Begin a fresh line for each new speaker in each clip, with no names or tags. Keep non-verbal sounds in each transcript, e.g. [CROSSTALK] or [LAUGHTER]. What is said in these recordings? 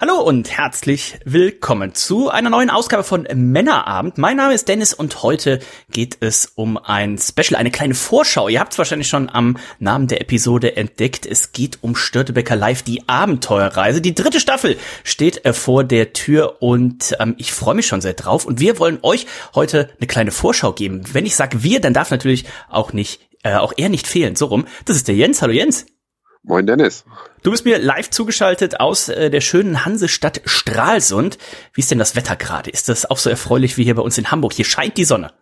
Hallo und herzlich willkommen zu einer neuen Ausgabe von Männerabend. Mein Name ist Dennis und heute geht es um ein Special, eine kleine Vorschau. Ihr habt es wahrscheinlich schon am Namen der Episode entdeckt. Es geht um Störtebecker Live, die Abenteuerreise. Die dritte Staffel steht äh, vor der Tür und ähm, ich freue mich schon sehr drauf. Und wir wollen euch heute eine kleine Vorschau geben. Wenn ich sage wir, dann darf natürlich auch nicht, äh, auch er nicht fehlen. So rum. Das ist der Jens. Hallo Jens.
Moin Dennis.
Du bist mir live zugeschaltet aus äh, der schönen Hansestadt Stralsund. Wie ist denn das Wetter gerade? Ist das auch so erfreulich wie hier bei uns in Hamburg? Hier scheint die Sonne.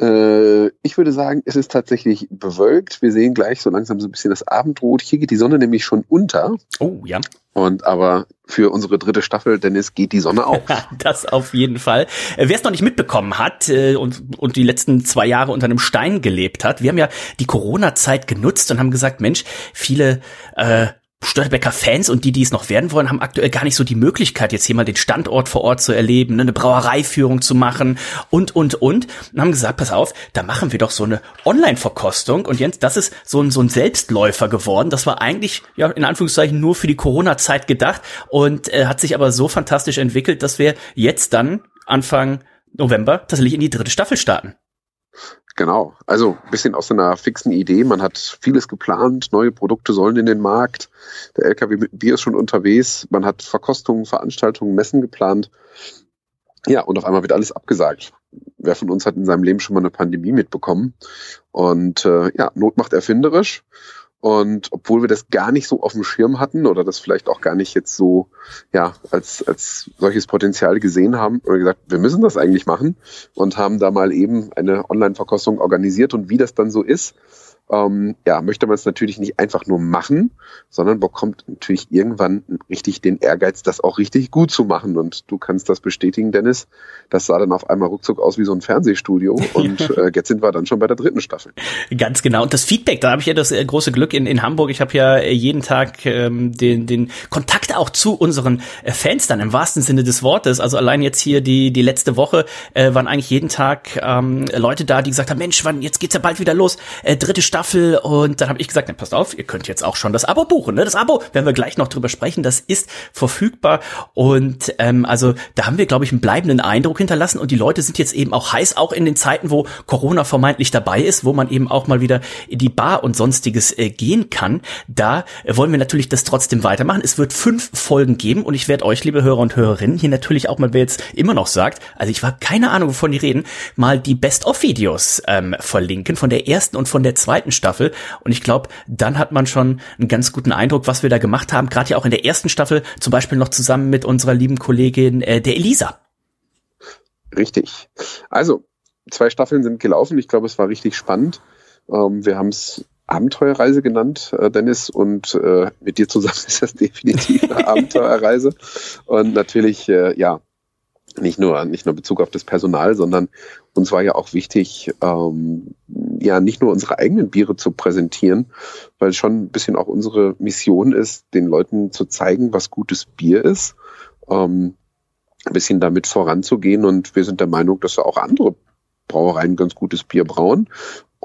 Äh, ich würde sagen, es ist tatsächlich bewölkt. Wir sehen gleich so langsam so ein bisschen das Abendrot. Hier geht die Sonne nämlich schon unter.
Oh, ja.
Und aber für unsere dritte Staffel, Dennis, geht die Sonne auf. [LAUGHS]
das auf jeden Fall. Äh, wer es noch nicht mitbekommen hat äh, und, und die letzten zwei Jahre unter einem Stein gelebt hat, wir haben ja die Corona-Zeit genutzt und haben gesagt, Mensch, viele äh, Störtebecker Fans und die, die es noch werden wollen, haben aktuell gar nicht so die Möglichkeit, jetzt hier mal den Standort vor Ort zu erleben, ne, eine Brauereiführung zu machen und, und, und. Und haben gesagt, pass auf, da machen wir doch so eine Online-Verkostung. Und Jens, das ist so ein, so ein Selbstläufer geworden. Das war eigentlich, ja, in Anführungszeichen nur für die Corona-Zeit gedacht und äh, hat sich aber so fantastisch entwickelt, dass wir jetzt dann Anfang November tatsächlich in die dritte Staffel starten.
Genau, also ein bisschen aus einer fixen Idee. Man hat vieles geplant, neue Produkte sollen in den Markt. Der LKW mit Bier ist schon unterwegs. Man hat Verkostungen, Veranstaltungen, Messen geplant. Ja, und auf einmal wird alles abgesagt. Wer von uns hat in seinem Leben schon mal eine Pandemie mitbekommen? Und äh, ja, Not macht erfinderisch. Und obwohl wir das gar nicht so auf dem Schirm hatten oder das vielleicht auch gar nicht jetzt so ja als als solches Potenzial gesehen haben, oder gesagt, wir müssen das eigentlich machen und haben da mal eben eine Online-Verkostung organisiert und wie das dann so ist, ähm, ja, möchte man es natürlich nicht einfach nur machen, sondern bekommt natürlich irgendwann richtig den Ehrgeiz, das auch richtig gut zu machen. Und du kannst das bestätigen, Dennis. Das sah dann auf einmal ruckzuck aus wie so ein Fernsehstudio. [LAUGHS] Und äh, jetzt sind wir dann schon bei der dritten Staffel.
Ganz genau. Und das Feedback, da habe ich ja das äh, große Glück in, in Hamburg. Ich habe ja äh, jeden Tag ähm, den, den Kontakt auch zu unseren äh, Fans dann im wahrsten Sinne des Wortes. Also allein jetzt hier die, die letzte Woche äh, waren eigentlich jeden Tag ähm, Leute da, die gesagt haben, Mensch, wann, jetzt geht's ja bald wieder los. Äh, dritte Staffel Staffel und dann habe ich gesagt, na, passt auf, ihr könnt jetzt auch schon das Abo buchen. Ne? Das Abo, werden wir gleich noch drüber sprechen, das ist verfügbar und ähm, also da haben wir, glaube ich, einen bleibenden Eindruck hinterlassen und die Leute sind jetzt eben auch heiß, auch in den Zeiten, wo Corona vermeintlich dabei ist, wo man eben auch mal wieder in die Bar und sonstiges äh, gehen kann. Da wollen wir natürlich das trotzdem weitermachen. Es wird fünf Folgen geben und ich werde euch, liebe Hörer und Hörerinnen, hier natürlich auch mal, wer jetzt immer noch sagt, also ich war keine Ahnung, wovon die reden, mal die Best-of-Videos ähm, verlinken von der ersten und von der zweiten zweiten Staffel. Und ich glaube, dann hat man schon einen ganz guten Eindruck, was wir da gemacht haben. Gerade ja auch in der ersten Staffel, zum Beispiel noch zusammen mit unserer lieben Kollegin, äh, der Elisa.
Richtig. Also, zwei Staffeln sind gelaufen. Ich glaube, es war richtig spannend. Ähm, wir haben es Abenteuerreise genannt, äh, Dennis, und äh, mit dir zusammen [LAUGHS] ist das definitiv eine Abenteuerreise. Und natürlich, äh, ja, nicht nur, nicht nur Bezug auf das Personal, sondern uns war ja auch wichtig, ähm, ja, nicht nur unsere eigenen Biere zu präsentieren, weil schon ein bisschen auch unsere Mission ist, den Leuten zu zeigen, was gutes Bier ist, ähm, ein bisschen damit voranzugehen. Und wir sind der Meinung, dass auch andere Brauereien ganz gutes Bier brauen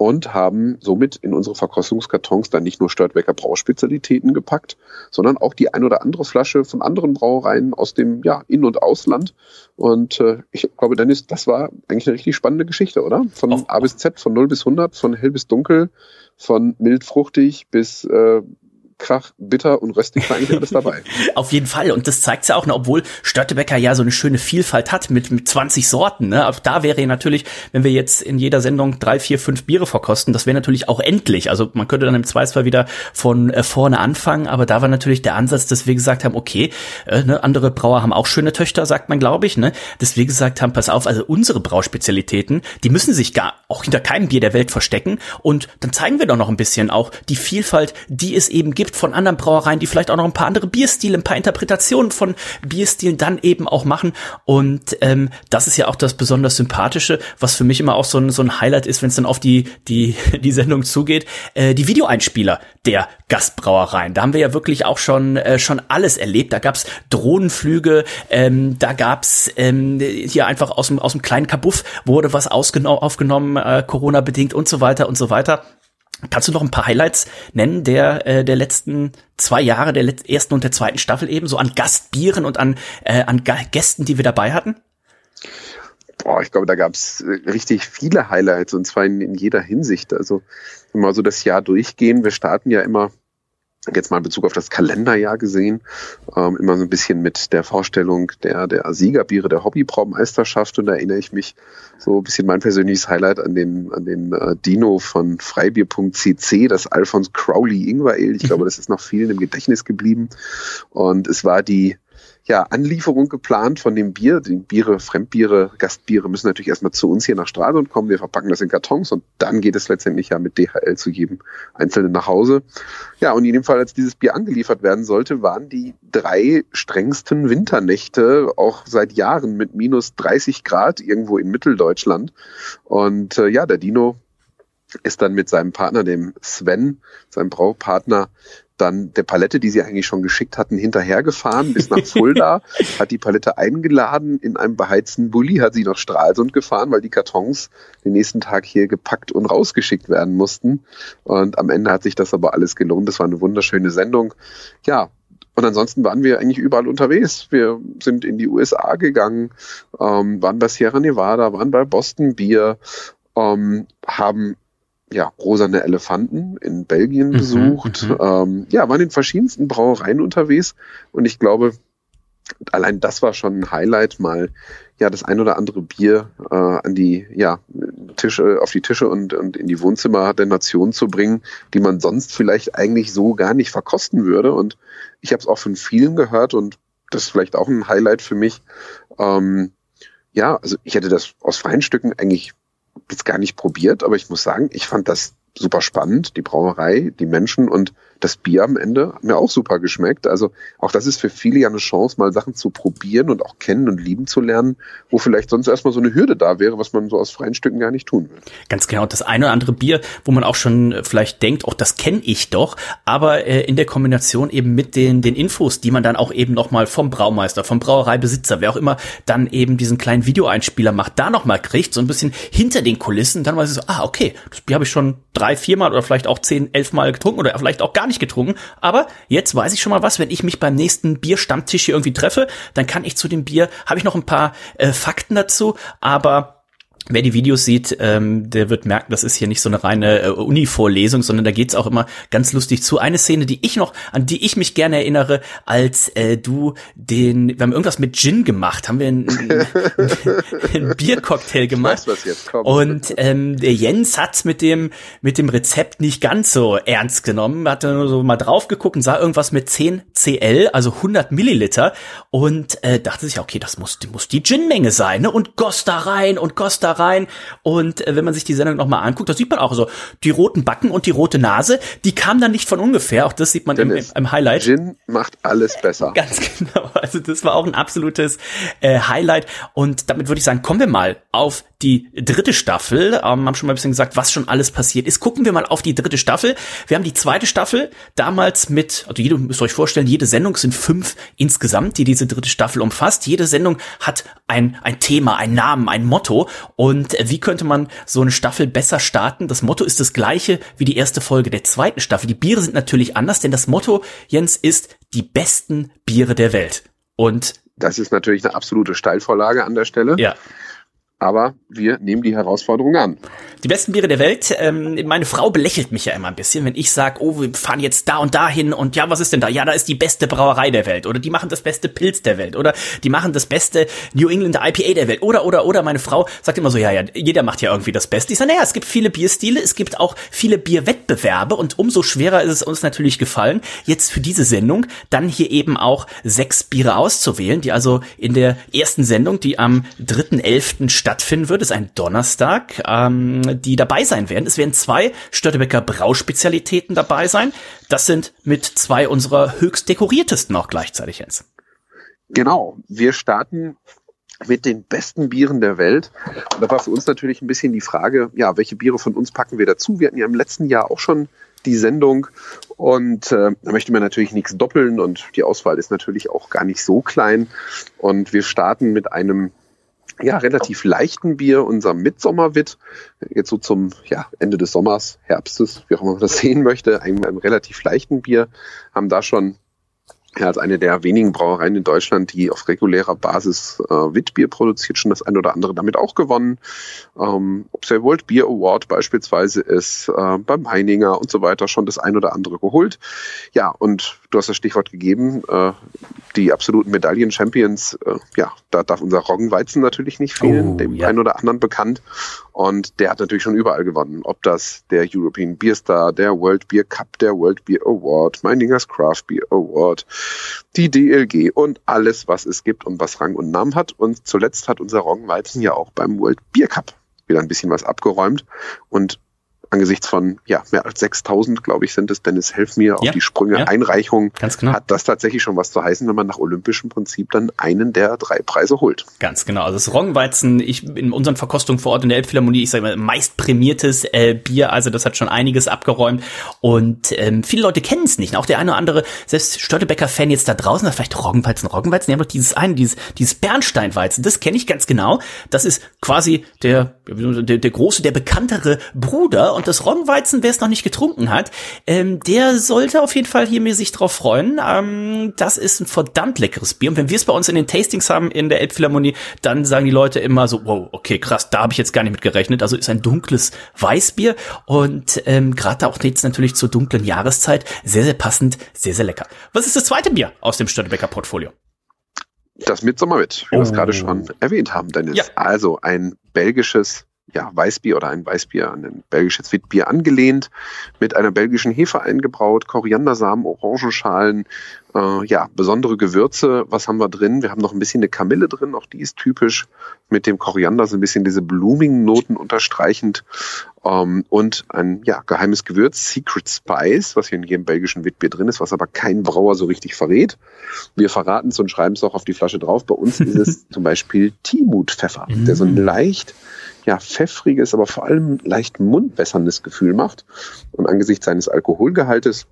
und haben somit in unsere Verkostungskartons dann nicht nur Störtbecker Brauspezialitäten gepackt, sondern auch die ein oder andere Flasche von anderen Brauereien aus dem ja, In- und Ausland. Und äh, ich glaube, Dennis, das war eigentlich eine richtig spannende Geschichte, oder? Von A bis Z, von 0 bis 100, von hell bis dunkel, von mild fruchtig bis äh, Krach, bitter und röstig war eigentlich [LAUGHS] alles dabei.
Auf jeden Fall. Und das zeigt ja auch, ne, obwohl Störtebecker ja so eine schöne Vielfalt hat mit, mit 20 Sorten. Ne? Auch da wäre natürlich, wenn wir jetzt in jeder Sendung drei, vier, fünf Biere verkosten, das wäre natürlich auch endlich. Also man könnte dann im Zweifelsfall wieder von äh, vorne anfangen. Aber da war natürlich der Ansatz, dass wir gesagt haben, okay, äh, ne, andere Brauer haben auch schöne Töchter, sagt man, glaube ich. Ne? Dass wir gesagt haben, pass auf, also unsere Brauspezialitäten, die müssen sich gar auch hinter keinem Bier der Welt verstecken. Und dann zeigen wir doch noch ein bisschen auch die Vielfalt, die es eben gibt gibt von anderen Brauereien, die vielleicht auch noch ein paar andere Bierstile, ein paar Interpretationen von Bierstilen dann eben auch machen. Und ähm, das ist ja auch das besonders Sympathische, was für mich immer auch so ein, so ein Highlight ist, wenn es dann auf die, die, [LAUGHS] die Sendung zugeht, äh, die Videoeinspieler der Gastbrauereien. Da haben wir ja wirklich auch schon, äh, schon alles erlebt. Da gab's Drohnenflüge, ähm, da gab's ähm, hier einfach aus dem, aus dem kleinen Kabuff wurde was aufgenommen, äh, Corona-bedingt und so weiter und so weiter. Kannst du noch ein paar Highlights nennen der äh, der letzten zwei Jahre, der ersten und der zweiten Staffel eben, so an Gastbieren und an äh, an Gästen, die wir dabei hatten?
Boah, ich glaube, da gab es äh, richtig viele Highlights und zwar in, in jeder Hinsicht. Also mal so das Jahr durchgehen. Wir starten ja immer jetzt mal in Bezug auf das Kalenderjahr gesehen, ähm, immer so ein bisschen mit der Vorstellung der, der Siegerbiere der Hobbybraumeisterschaft und da erinnere ich mich so ein bisschen mein persönliches Highlight an den, an den äh, Dino von freibier.cc, das Alphonse Crowley Ingwer Ale. Ich glaube, das ist noch vielen im Gedächtnis geblieben. Und es war die ja, Anlieferung geplant von dem Bier. Die Biere, Fremdbiere, Gastbiere müssen natürlich erstmal zu uns hier nach Stralsund kommen. Wir verpacken das in Kartons und dann geht es letztendlich ja mit DHL zu jedem Einzelnen nach Hause. Ja, und in dem Fall, als dieses Bier angeliefert werden sollte, waren die drei strengsten Winternächte auch seit Jahren mit minus 30 Grad irgendwo in Mitteldeutschland. Und äh, ja, der Dino ist dann mit seinem Partner, dem Sven, seinem Braupartner, dann der Palette, die sie eigentlich schon geschickt hatten, hinterhergefahren bis nach Fulda, [LAUGHS] hat die Palette eingeladen in einem beheizten Bulli, hat sie nach Stralsund gefahren, weil die Kartons den nächsten Tag hier gepackt und rausgeschickt werden mussten. Und am Ende hat sich das aber alles gelohnt. Das war eine wunderschöne Sendung. Ja, und ansonsten waren wir eigentlich überall unterwegs. Wir sind in die USA gegangen, ähm, waren bei Sierra Nevada, waren bei Boston Beer, ähm, haben ja, rosane Elefanten in Belgien mhm, besucht. Mhm, ähm, ja, waren in verschiedensten Brauereien unterwegs und ich glaube, allein das war schon ein Highlight, mal ja das ein oder andere Bier äh, an die ja Tische auf die Tische und, und in die Wohnzimmer der Nation zu bringen, die man sonst vielleicht eigentlich so gar nicht verkosten würde. Und ich habe es auch von vielen gehört und das ist vielleicht auch ein Highlight für mich. Ähm, ja, also ich hätte das aus freien Stücken eigentlich jetzt gar nicht probiert, aber ich muss sagen, ich fand das super spannend, die Brauerei, die Menschen und das Bier am Ende hat mir auch super geschmeckt. Also auch das ist für viele ja eine Chance, mal Sachen zu probieren und auch kennen und lieben zu lernen, wo vielleicht sonst erstmal so eine Hürde da wäre, was man so aus freien Stücken gar nicht tun will.
Ganz genau. Das eine oder andere Bier, wo man auch schon äh, vielleicht denkt, auch das kenne ich doch, aber äh, in der Kombination eben mit den, den Infos, die man dann auch eben nochmal vom Braumeister, vom Brauereibesitzer, wer auch immer dann eben diesen kleinen Videoeinspieler macht, da nochmal kriegt, so ein bisschen hinter den Kulissen, dann weiß ich so, ah, okay, das Bier habe ich schon drei, viermal oder vielleicht auch zehn, elf Mal getrunken oder vielleicht auch gar nicht getrunken. Aber jetzt weiß ich schon mal was, wenn ich mich beim nächsten Bierstammtisch hier irgendwie treffe, dann kann ich zu dem Bier, habe ich noch ein paar äh, Fakten dazu, aber Wer die Videos sieht, ähm, der wird merken, das ist hier nicht so eine reine äh, Uni-Vorlesung, sondern da geht's auch immer ganz lustig zu. Eine Szene, die ich noch, an die ich mich gerne erinnere, als äh, du den, wir haben irgendwas mit Gin gemacht, haben wir einen, einen Biercocktail gemacht. Ich weiß, was jetzt kommt. Und ähm, der Jens hat mit dem mit dem Rezept nicht ganz so ernst genommen, hat dann so mal drauf geguckt und sah irgendwas mit 10 CL, also 100 Milliliter und äh, dachte sich, okay, das muss, muss die Gin-Menge sein, ne? Und goss da rein und goss da rein. Und äh, wenn man sich die Sendung nochmal anguckt, da sieht man auch so, die roten Backen und die rote Nase, die kam dann nicht von ungefähr. Auch das sieht man im, im, Highlight.
Gin macht alles besser. [LAUGHS]
Ganz genau. Also das war auch ein absolutes äh, Highlight. Und damit würde ich sagen, kommen wir mal auf die dritte Staffel. Ähm, haben schon mal ein bisschen gesagt, was schon alles passiert ist. Gucken wir mal auf die dritte Staffel. Wir haben die zweite Staffel damals mit, also jede, müsst ihr euch vorstellen, jede Sendung sind fünf insgesamt, die diese dritte Staffel umfasst. Jede Sendung hat ein, ein Thema, ein Namen, ein Motto. Und wie könnte man so eine Staffel besser starten? Das Motto ist das gleiche wie die erste Folge der zweiten Staffel. Die Biere sind natürlich anders, denn das Motto, Jens, ist die besten Biere der Welt. Und
das ist natürlich eine absolute Steilvorlage an der Stelle.
Ja
aber wir nehmen die Herausforderung an.
Die besten Biere der Welt. Ähm, meine Frau belächelt mich ja immer ein bisschen, wenn ich sage, oh, wir fahren jetzt da und da hin und ja, was ist denn da? Ja, da ist die beste Brauerei der Welt oder die machen das beste Pilz der Welt oder die machen das beste New England IPA der Welt oder oder oder meine Frau sagt immer so, ja, ja, jeder macht ja irgendwie das Beste. Ich sage, naja, es gibt viele Bierstile, es gibt auch viele Bierwettbewerbe und umso schwerer ist es uns natürlich gefallen, jetzt für diese Sendung dann hier eben auch sechs Biere auszuwählen, die also in der ersten Sendung, die am 3.11. statt stattfinden wird, ist ein Donnerstag, ähm, die dabei sein werden. Es werden zwei Störtebecker Brauspezialitäten dabei sein. Das sind mit zwei unserer höchst dekoriertesten auch gleichzeitig, Jens.
Genau. Wir starten mit den besten Bieren der Welt. Und da war für uns natürlich ein bisschen die Frage, ja, welche Biere von uns packen wir dazu? Wir hatten ja im letzten Jahr auch schon die Sendung und äh, da möchte man natürlich nichts doppeln und die Auswahl ist natürlich auch gar nicht so klein. Und wir starten mit einem ja, relativ leichten Bier, unser Mitsommerwit, jetzt so zum ja, Ende des Sommers, Herbstes, wie auch immer man das [LAUGHS] sehen möchte, einem, einem relativ leichten Bier, haben da schon ja, als eine der wenigen Brauereien in Deutschland, die auf regulärer Basis äh, Witbier produziert, schon das ein oder andere damit auch gewonnen. Ähm, ob der World Beer Award beispielsweise ist, äh, beim Heininger und so weiter, schon das ein oder andere geholt. Ja, und du hast das Stichwort gegeben, äh, die absoluten Medaillen-Champions, äh, ja, da darf unser Roggenweizen natürlich nicht fehlen, oh, dem ja. einen oder anderen bekannt. Und der hat natürlich schon überall gewonnen. Ob das der European Beer Star, der World Beer Cup, der World Beer Award, Meiningers Craft Beer Award, die DLG und alles, was es gibt und was Rang und Namen hat. Und zuletzt hat unser Roggenweizen ja auch beim World Beer Cup wieder ein bisschen was abgeräumt. Und angesichts von ja, mehr als 6000, glaube ich, sind es, Dennis, helf mir auf ja, die Sprünge, ja. Einreichung,
Ganz genau.
hat das tatsächlich schon was zu heißen, wenn man nach olympischem Prinzip dann einen der drei Preise holt.
Ganz genau. Also das Roggenweizen, ich in unseren Verkostungen vor Ort in der Elbphilharmonie, ich sage mal, meist prämiertes äh, Bier, also das hat schon einiges abgeräumt und ähm, viele Leute kennen es nicht. Auch der eine oder andere, selbst Störtebecker-Fan jetzt da draußen, hat vielleicht Roggenweizen, Roggenweizen, die haben doch dieses eine, dieses, dieses Bernsteinweizen, das kenne ich ganz genau. Das ist quasi der, der, der große, der bekanntere Bruder und das Roggenweizen, wer es noch nicht getrunken hat, ähm, der sollte auf jeden Fall hier mir sich drauf freuen. Ähm, das ist ein verdammt leckeres Bier. Und wenn wir es bei uns in den Tastings haben in der Elbphilharmonie, dann sagen die Leute immer so, wow, okay, krass, da habe ich jetzt gar nicht mit gerechnet. Also ist ein dunkles Weißbier und ähm, gerade auch jetzt natürlich zur dunklen Jahreszeit sehr, sehr passend, sehr, sehr lecker. Was ist das zweite Bier aus dem Störtebecker Portfolio?
Das Mitsommerwit, wie oh. wir es gerade schon erwähnt haben, Dennis. Ja. Also ein belgisches ja, Weißbier oder ein Weißbier an ein belgisches Witbier angelehnt, mit einer belgischen Hefe eingebraut, Koriandersamen, Orangenschalen, äh, ja, besondere Gewürze. Was haben wir drin? Wir haben noch ein bisschen eine Kamille drin, auch die ist typisch, mit dem Koriander so ein bisschen diese blumigen Noten unterstreichend ähm, und ein ja, geheimes Gewürz, Secret Spice, was hier in jedem belgischen Witbier drin ist, was aber kein Brauer so richtig verrät. Wir verraten es und schreiben es auch auf die Flasche drauf. Bei uns ist es [LAUGHS] zum Beispiel Timut-Pfeffer, der so ein mm. leicht ja, pfeffriges, aber vor allem leicht mundwässerndes Gefühl macht. Und angesichts seines Alkoholgehaltes,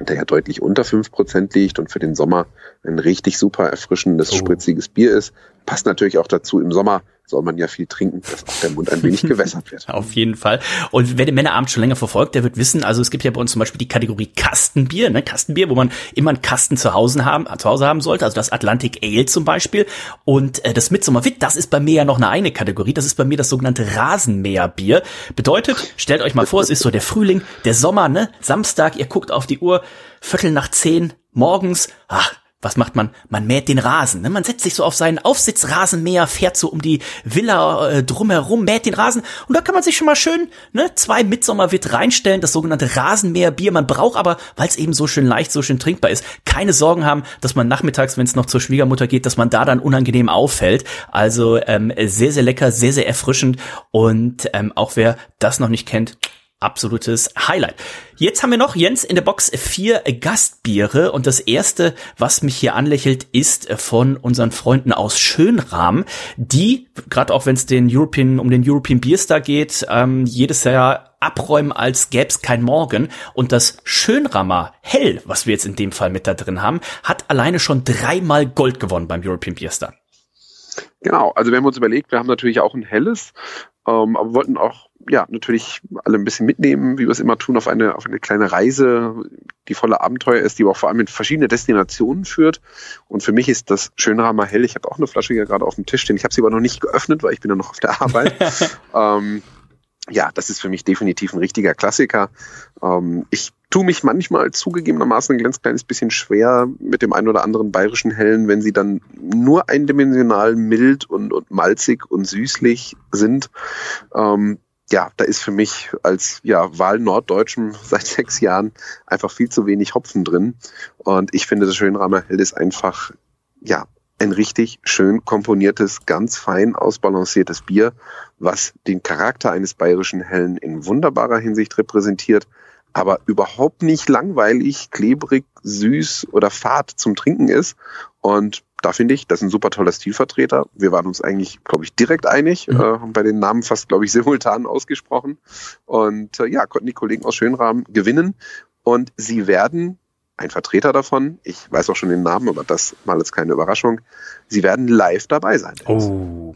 der ja deutlich unter fünf Prozent liegt und für den Sommer ein richtig super erfrischendes, oh. spritziges Bier ist, passt natürlich auch dazu im Sommer soll man ja viel trinken, dass auch der Mund ein wenig [LAUGHS] gewässert wird.
Auf jeden Fall. Und wer den Männerabend schon länger verfolgt, der wird wissen, also es gibt ja bei uns zum Beispiel die Kategorie Kastenbier, ne? Kastenbier, wo man immer einen Kasten zu Hause haben, zu Hause haben sollte, also das Atlantic Ale zum Beispiel. Und äh, das Midsommerwit, das ist bei mir ja noch eine eigene Kategorie, das ist bei mir das sogenannte Rasenmäherbier. Bedeutet, stellt euch mal vor, es ist so der Frühling, der Sommer, ne? Samstag, ihr guckt auf die Uhr, Viertel nach zehn morgens, ach, was macht man? Man mäht den Rasen. Ne? Man setzt sich so auf seinen Aufsitzrasenmäher, fährt so um die Villa äh, drumherum, mäht den Rasen und da kann man sich schon mal schön ne, zwei Mitsommerwitt reinstellen, das sogenannte Rasenmäherbier. Man braucht aber, weil es eben so schön leicht, so schön trinkbar ist, keine Sorgen haben, dass man nachmittags, wenn es noch zur Schwiegermutter geht, dass man da dann unangenehm auffällt. Also ähm, sehr, sehr lecker, sehr, sehr erfrischend und ähm, auch wer das noch nicht kennt, absolutes Highlight. Jetzt haben wir noch, Jens, in der Box vier Gastbiere und das erste, was mich hier anlächelt, ist von unseren Freunden aus Schönrahm, die, gerade auch wenn es den European, um den European Beer Star geht, ähm, jedes Jahr abräumen, als gäb's kein Morgen. Und das Schönramer Hell, was wir jetzt in dem Fall mit da drin haben, hat alleine schon dreimal Gold gewonnen beim European Beer Star.
Genau, also wir haben uns überlegt, wir haben natürlich auch ein helles, ähm, aber wir wollten auch ja natürlich alle ein bisschen mitnehmen, wie wir es immer tun, auf eine, auf eine kleine Reise, die voller Abenteuer ist, die aber auch vor allem in verschiedene Destinationen führt. Und für mich ist das Schönramer Hell. Ich habe auch eine Flasche hier gerade auf dem Tisch stehen. Ich habe sie aber noch nicht geöffnet, weil ich bin ja noch auf der Arbeit. [LAUGHS] ähm, ja, das ist für mich definitiv ein richtiger Klassiker. Ähm, ich tue mich manchmal zugegebenermaßen ein ganz kleines bisschen schwer mit dem einen oder anderen bayerischen Hellen, wenn sie dann nur eindimensional mild und, und malzig und süßlich sind. Ähm, ja, da ist für mich als ja, Wahl-Norddeutschen [LAUGHS] seit sechs Jahren einfach viel zu wenig Hopfen drin. Und ich finde, das Schönramer Hell ist einfach, ja, ein richtig schön komponiertes, ganz fein ausbalanciertes Bier, was den Charakter eines bayerischen Hellen in wunderbarer Hinsicht repräsentiert, aber überhaupt nicht langweilig, klebrig, süß oder fad zum Trinken ist. Und da finde ich, das ist ein super toller Stilvertreter. Wir waren uns eigentlich, glaube ich, direkt einig, mhm. äh, bei den Namen fast, glaube ich, [LAUGHS] simultan ausgesprochen. Und äh, ja, konnten die Kollegen aus Schönrahmen gewinnen. Und sie werden, ein Vertreter davon, ich weiß auch schon den Namen, aber das mal jetzt keine Überraschung, sie werden live dabei sein.
Oh.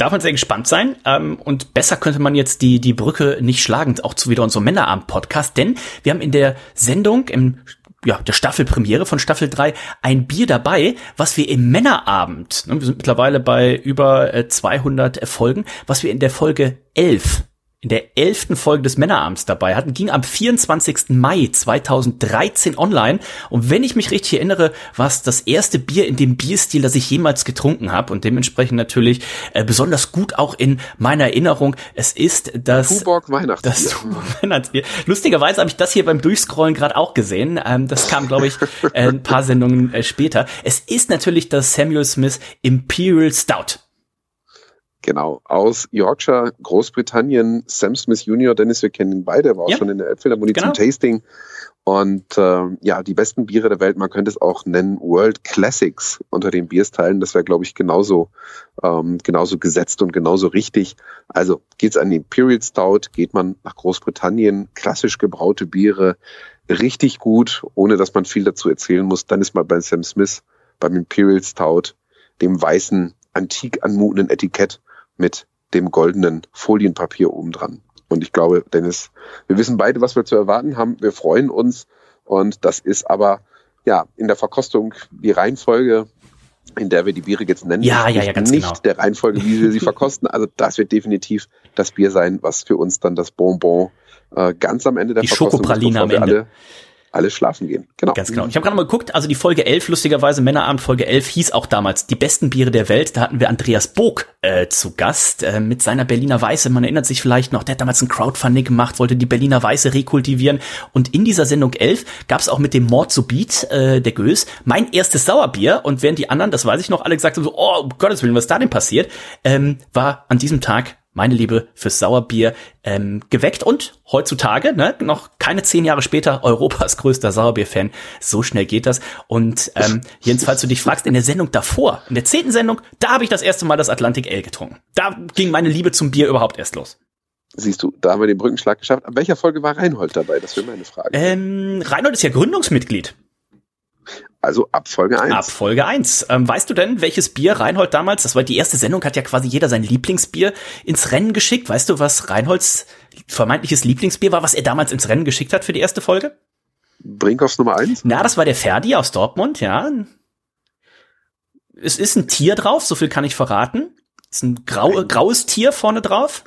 Darf man sehr gespannt sein. Ähm, und besser könnte man jetzt die, die Brücke nicht schlagen, auch zu wieder unserem Männerabend-Podcast, denn wir haben in der Sendung, im ja, der Staffelpremiere von Staffel 3 ein Bier dabei, was wir im Männerabend, ne, wir sind mittlerweile bei über 200 äh, Folgen, was wir in der Folge 11 in der elften Folge des Männerabends dabei hatten, ging am 24. Mai 2013 online. Und wenn ich mich richtig erinnere, war es das erste Bier in dem Bierstil, das ich jemals getrunken habe und dementsprechend natürlich äh, besonders gut auch in meiner Erinnerung. Es ist das
Tuborg Weihnachtsbier.
Das Tuborg [LAUGHS] Weihnachtsbier. Lustigerweise habe ich das hier beim Durchscrollen gerade auch gesehen. Ähm, das kam, glaube ich, äh, ein paar Sendungen äh, später. Es ist natürlich das Samuel Smith Imperial Stout.
Genau, aus Yorkshire, Großbritannien, Sam Smith Jr., Dennis, wir kennen ihn beide, war auch ja. schon in der Elbphilharmonie genau. zum Tasting. Und äh, ja, die besten Biere der Welt, man könnte es auch nennen, World Classics unter den Bierstylen. Das wäre, glaube ich, genauso, ähm, genauso gesetzt und genauso richtig. Also geht's an den Imperial Stout, geht man nach Großbritannien, klassisch gebraute Biere, richtig gut, ohne dass man viel dazu erzählen muss. Dann ist man bei Sam Smith, beim Imperial Stout, dem weißen, antik anmutenden Etikett mit dem goldenen Folienpapier oben dran. Und ich glaube, Dennis, wir wissen beide, was wir zu erwarten haben. Wir freuen uns. Und das ist aber ja in der Verkostung die Reihenfolge, in der wir die Biere jetzt nennen.
Ja, ja, ja, ganz
nicht
genau.
der Reihenfolge, wie wir sie verkosten. Also das wird definitiv das Bier sein, was für uns dann das Bonbon äh, ganz am Ende der
die
Verkostung
Schokopraline am Ende.
Alle alles schlafen gehen.
Genau. Ganz genau. Ich habe gerade mal geguckt, also die Folge 11, lustigerweise Männerabend Folge 11 hieß auch damals die besten Biere der Welt. Da hatten wir Andreas Bog äh, zu Gast äh, mit seiner Berliner Weiße. Man erinnert sich vielleicht noch, der hat damals ein Crowdfunding gemacht, wollte die Berliner Weiße rekultivieren. Und in dieser Sendung 11 gab es auch mit dem Mord zu Beat, äh, der Gös, mein erstes Sauerbier. Und während die anderen, das weiß ich noch, alle gesagt haben so, oh, um Gottes Willen, was da denn passiert, ähm, war an diesem Tag meine Liebe fürs Sauerbier ähm, geweckt und heutzutage, ne, noch keine zehn Jahre später, [LAUGHS] Europas größter Sauerbier-Fan. So schnell geht das. Und ähm, Jens, falls du dich fragst, in der Sendung davor, in der zehnten Sendung, da habe ich das erste Mal das Atlantic Ale getrunken. Da ging meine Liebe zum Bier überhaupt erst los.
Siehst du, da haben wir den Brückenschlag geschafft. An welcher Folge war Reinhold dabei? Das wäre meine Frage.
Ähm, Reinhold ist ja Gründungsmitglied.
Also ab Folge 1.
Ab Folge 1. Ähm, weißt du denn, welches Bier Reinhold damals, das war die erste Sendung, hat ja quasi jeder sein Lieblingsbier ins Rennen geschickt. Weißt du, was Reinholds vermeintliches Lieblingsbier war, was er damals ins Rennen geschickt hat für die erste Folge?
Brinkhoffs Nummer 1?
Na, das war der Ferdi aus Dortmund, ja. Es ist ein Tier drauf, so viel kann ich verraten. Es ist ein grau, graues Tier vorne drauf.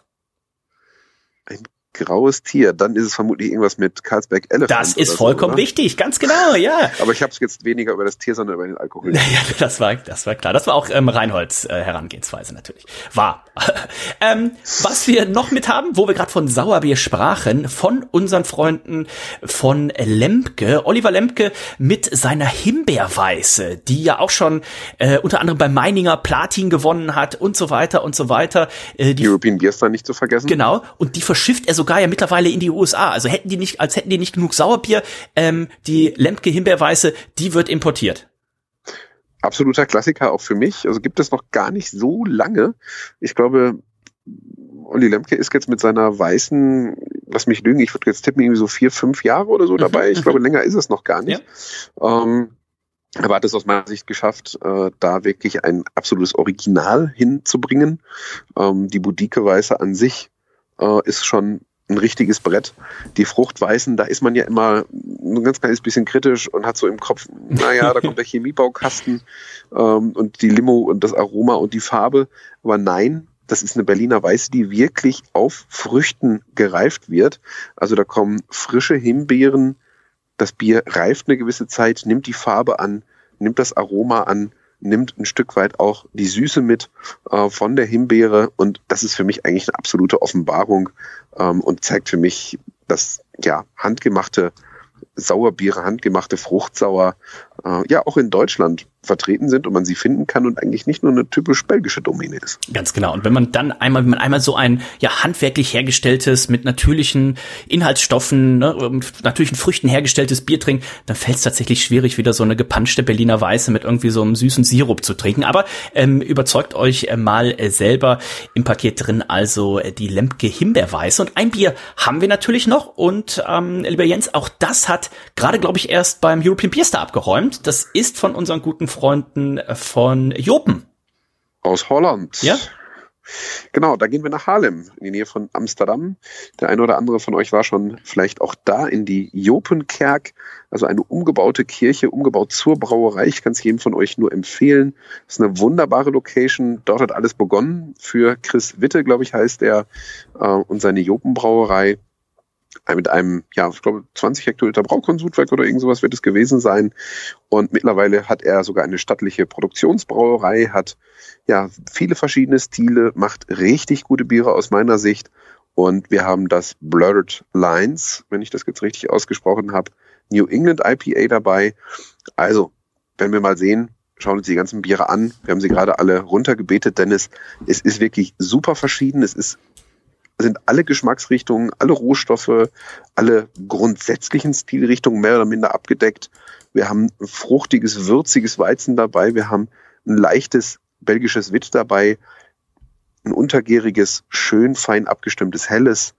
Ein graues Tier, dann ist es vermutlich irgendwas mit Carlsberg Elephant.
Das ist vollkommen so, richtig, ganz genau, ja. [LAUGHS]
Aber ich habe es jetzt weniger über das Tier, sondern über den Alkohol. [LAUGHS]
Ja, das war, das war klar. Das war auch ähm, Reinholds äh, Herangehensweise natürlich. War. [LAUGHS] ähm, was wir noch mit haben, wo wir gerade von Sauerbier sprachen, von unseren Freunden von Lemke, Oliver Lemke mit seiner Himbeerweiße, die ja auch schon äh, unter anderem bei Meininger Platin gewonnen hat und so weiter und so weiter.
Äh, die European Beer Star nicht zu vergessen.
Genau. Und die verschifft er so sogar ja mittlerweile in die USA. Also hätten die nicht, als hätten die nicht genug Sauerbier, ähm, die Lemke Himbeerweiße, die wird importiert.
Absoluter Klassiker auch für mich. Also gibt es noch gar nicht so lange. Ich glaube, Olli Lemke ist jetzt mit seiner weißen, lass mich lügen, ich würde jetzt tippen, irgendwie so vier, fünf Jahre oder so mhm, dabei. Ich glaube, mhm. länger ist es noch gar nicht. Ja. Ähm, aber hat es aus meiner Sicht geschafft, äh, da wirklich ein absolutes Original hinzubringen. Ähm, die Boudique-Weiße an sich äh, ist schon ein richtiges Brett. Die Fruchtweißen, da ist man ja immer ein ganz kleines bisschen kritisch und hat so im Kopf, naja, da kommt der [LAUGHS] Chemiebaukasten ähm, und die Limo und das Aroma und die Farbe. Aber nein, das ist eine Berliner Weiße, die wirklich auf Früchten gereift wird. Also da kommen frische Himbeeren, das Bier reift eine gewisse Zeit, nimmt die Farbe an, nimmt das Aroma an nimmt ein Stück weit auch die Süße mit äh, von der Himbeere. Und das ist für mich eigentlich eine absolute Offenbarung ähm, und zeigt für mich, dass ja handgemachte Sauerbiere, handgemachte Fruchtsauer äh, ja auch in Deutschland vertreten sind und man sie finden kann und eigentlich nicht nur eine typisch belgische Domäne ist.
Ganz genau. Und wenn man dann einmal, wenn man einmal so ein ja handwerklich hergestelltes, mit natürlichen Inhaltsstoffen, ne, natürlichen Früchten hergestelltes Bier trinkt, dann fällt es tatsächlich schwierig, wieder so eine gepanschte Berliner Weiße mit irgendwie so einem süßen Sirup zu trinken. Aber ähm, überzeugt euch äh, mal äh, selber im Paket drin, also äh, die Lemke Himbeerweiße. Und ein Bier haben wir natürlich noch. Und ähm, lieber Jens, auch das hat gerade, glaube ich, erst beim European Beer Star abgeräumt. Das ist von unseren guten Freunden von Jopen.
Aus Holland.
Ja.
Genau, da gehen wir nach Haarlem, in die Nähe von Amsterdam. Der eine oder andere von euch war schon vielleicht auch da in die Jopenkerk, also eine umgebaute Kirche, umgebaut zur Brauerei. Ich kann es jedem von euch nur empfehlen. Das ist eine wunderbare Location. Dort hat alles begonnen für Chris Witte, glaube ich, heißt er, äh, und seine Jopenbrauerei mit einem, ja, ich glaube, 20 Hektoliter Braukonsumwerk oder irgend sowas wird es gewesen sein. Und mittlerweile hat er sogar eine stattliche Produktionsbrauerei, hat ja viele verschiedene Stile, macht richtig gute Biere aus meiner Sicht. Und wir haben das Blurred Lines, wenn ich das jetzt richtig ausgesprochen habe, New England IPA dabei. Also, wenn wir mal sehen, schauen uns die ganzen Biere an. Wir haben sie gerade alle runtergebetet, Dennis. Es ist wirklich super verschieden. Es ist sind alle Geschmacksrichtungen, alle Rohstoffe, alle grundsätzlichen Stilrichtungen mehr oder minder abgedeckt. Wir haben fruchtiges, würziges Weizen dabei. Wir haben ein leichtes belgisches Wit dabei. Ein untergäriges, schön fein abgestimmtes Helles.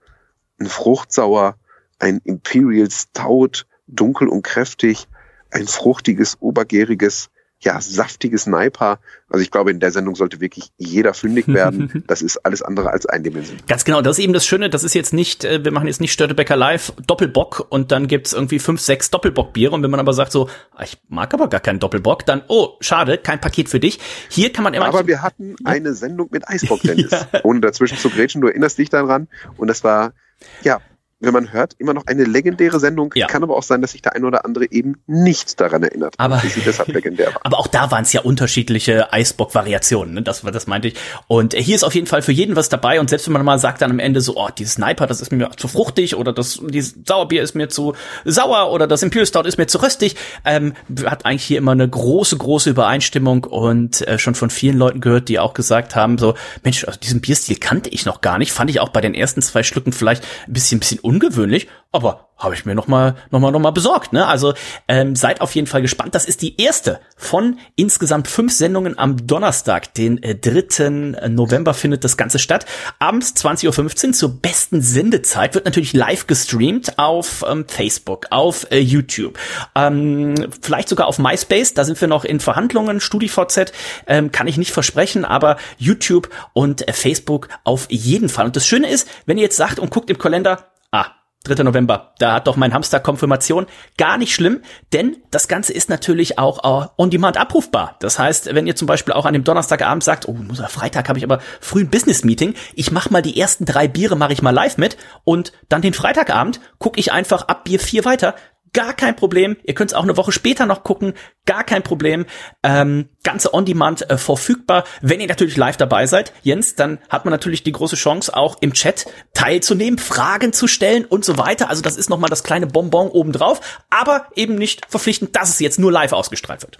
Ein Fruchtsauer. Ein Imperial Stout, dunkel und kräftig. Ein fruchtiges, obergäriges ja, saftiges Sniper. Also ich glaube, in der Sendung sollte wirklich jeder fündig werden. [LAUGHS] Das ist alles andere als eindimensional.
Ganz genau, das ist eben das Schöne, das ist jetzt nicht, äh, wir machen jetzt nicht Störtebecker live Doppelbock und dann gibt's irgendwie fünf, sechs Doppelbockbiere und wenn man aber sagt so, ah, ich mag aber gar keinen Doppelbock, dann, oh, schade, kein Paket für dich. Hier kann man immer...
Aber [LAUGHS] wir hatten eine Sendung mit Eisbock, [LAUGHS] Dennis. ja. Ohne dazwischen zu grätschen, du erinnerst dich daran und das war, ja, wenn man hört, immer noch eine legendäre Sendung. Ja. Kann aber auch sein, dass sich der ein oder andere eben nicht daran erinnert.
Aber, sie deshalb legendär war. [LAUGHS] aber auch da waren es ja unterschiedliche Eisbock-Variationen. Ne? Das, das meinte ich. Und hier ist auf jeden Fall für jeden was dabei. Und selbst wenn man mal sagt dann am Ende so, oh, dieses Sniper, das ist mir zu fruchtig oder das dieses Sauerbier ist mir zu sauer oder das Imperial Stout ist mir zu röstig, ähm, hat eigentlich hier immer eine große, große Übereinstimmung und äh, schon von vielen Leuten gehört, die auch gesagt haben, so, Mensch, also diesen Bierstil kannte ich noch gar nicht. Fand ich auch bei den ersten zwei Schlücken vielleicht ein bisschen, ein bisschen ungewöhnlich, aber habe ich mir noch mal, noch mal, noch mal besorgt. Ne? Also ähm, seid auf jeden Fall gespannt. Das ist die erste von insgesamt fünf Sendungen am Donnerstag, den äh, 3. November findet das Ganze statt. Abends 20.15 Uhr zur besten Sendezeit wird natürlich live gestreamt auf ähm, Facebook, auf äh, YouTube, ähm, vielleicht sogar auf MySpace. Da sind wir noch in Verhandlungen. StudiVZ ähm, kann ich nicht versprechen, aber YouTube und äh, Facebook auf jeden Fall. Und das Schöne ist, wenn ihr jetzt sagt und guckt im Kalender, ah, 3. November, da hat doch mein Hamster Konfirmation. Gar nicht schlimm, denn das Ganze ist natürlich auch on demand abrufbar. Das heißt, wenn ihr zum Beispiel auch an dem Donnerstagabend sagt, oh, Freitag habe ich aber früh ein Business-Meeting, ich mache mal die ersten drei Biere, mache ich mal live mit und dann den Freitagabend gucke ich einfach ab Bier 4 weiter, gar kein Problem. Ihr könnt es auch eine Woche später noch gucken, gar kein Problem. Ähm, ganze On-Demand äh, verfügbar. Wenn ihr natürlich live dabei seid, Jens, dann hat man natürlich die große Chance, auch im Chat teilzunehmen, Fragen zu stellen und so weiter. Also das ist nochmal das kleine Bonbon obendrauf, aber eben nicht verpflichtend, dass es jetzt nur live ausgestrahlt wird.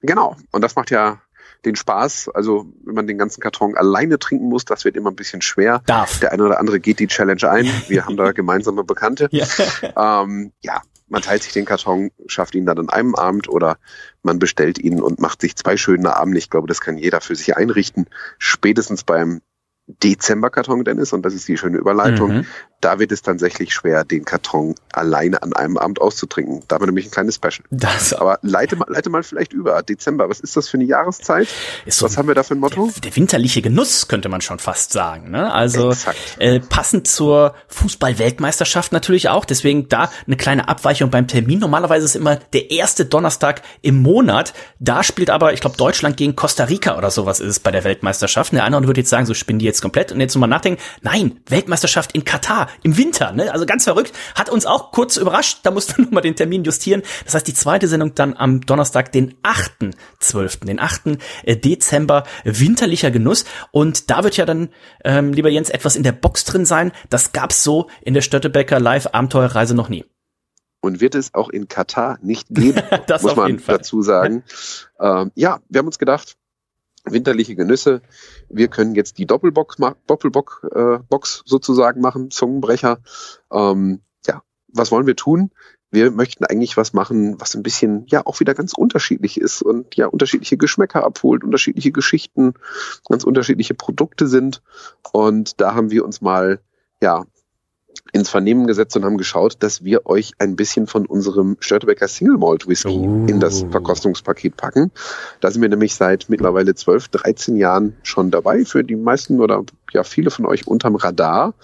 Genau. Und das macht ja den Spaß. Also wenn man den ganzen Karton alleine trinken muss, das wird immer ein bisschen schwer.
Darf.
Der eine oder andere geht die Challenge ein. [LAUGHS] Wir haben da gemeinsame Bekannte. Ja. [LAUGHS] Ähm, ja, man teilt sich den Karton, schafft ihn dann an einem Abend oder man bestellt ihn und macht sich zwei schöne Abende. Ich glaube, das kann jeder für sich einrichten. Spätestens beim Dezemberkarton, Dennis, und das ist die schöne Überleitung. Mhm. Da wird es tatsächlich schwer, den Karton alleine an einem Abend auszutrinken. Da haben wir nämlich ein kleines Special.
Das
Aber leite mal, leite mal vielleicht über. Dezember, was ist das für eine Jahreszeit?
So
was haben wir da für ein Motto?
Der, der, winterliche Genuss, könnte man schon fast sagen. Ne? Also äh, passend zur Fußball-Weltmeisterschaft natürlich auch. Deswegen da eine kleine Abweichung beim Termin. Normalerweise ist immer der erste Donnerstag im Monat. Da spielt aber, ich glaube, Deutschland gegen Costa Rica oder sowas ist es bei der Weltmeisterschaft. Der andere würde jetzt sagen, so spinnen die jetzt komplett. Und jetzt nochmal nachdenken, nein, Weltmeisterschaft in Katar im Winter, ne? Also ganz verrückt. Hat uns auch kurz überrascht. Da mussten wir [LAUGHS] nochmal den Termin justieren. Das heißt, die zweite Sendung dann am Donnerstag, den 8.12., den 8. Äh, Dezember, winterlicher Genuss. Und da wird ja dann, ähm, lieber Jens, etwas in der Box drin sein. Das gab's so in der Stöttebecker Live Abenteuerreise noch nie.
und wird es auch in Katar nicht geben, [LAUGHS]
Das
muss
auf
man
jeden Fall.
dazu sagen. [LAUGHS] ähm, ja, wir haben uns gedacht, winterliche Genüsse, wir können jetzt die Doppelbock, ma- Doppelbock äh, Box sozusagen machen, Zungenbrecher. Ähm, ja, was wollen wir tun? Wir möchten eigentlich was machen, was ein bisschen ja auch wieder ganz unterschiedlich ist und ja unterschiedliche Geschmäcker abholt, unterschiedliche Geschichten, ganz unterschiedliche Produkte sind. Und da haben wir uns mal ja ins Vernehmen gesetzt und haben geschaut, dass wir euch ein bisschen von unserem Störtebecker Single Malt Whisky
Oh.
in das Verkostungspaket packen. Da sind wir nämlich seit mittlerweile 12, 13 Jahren schon dabei. Für die meisten oder ja viele von euch unterm Radar.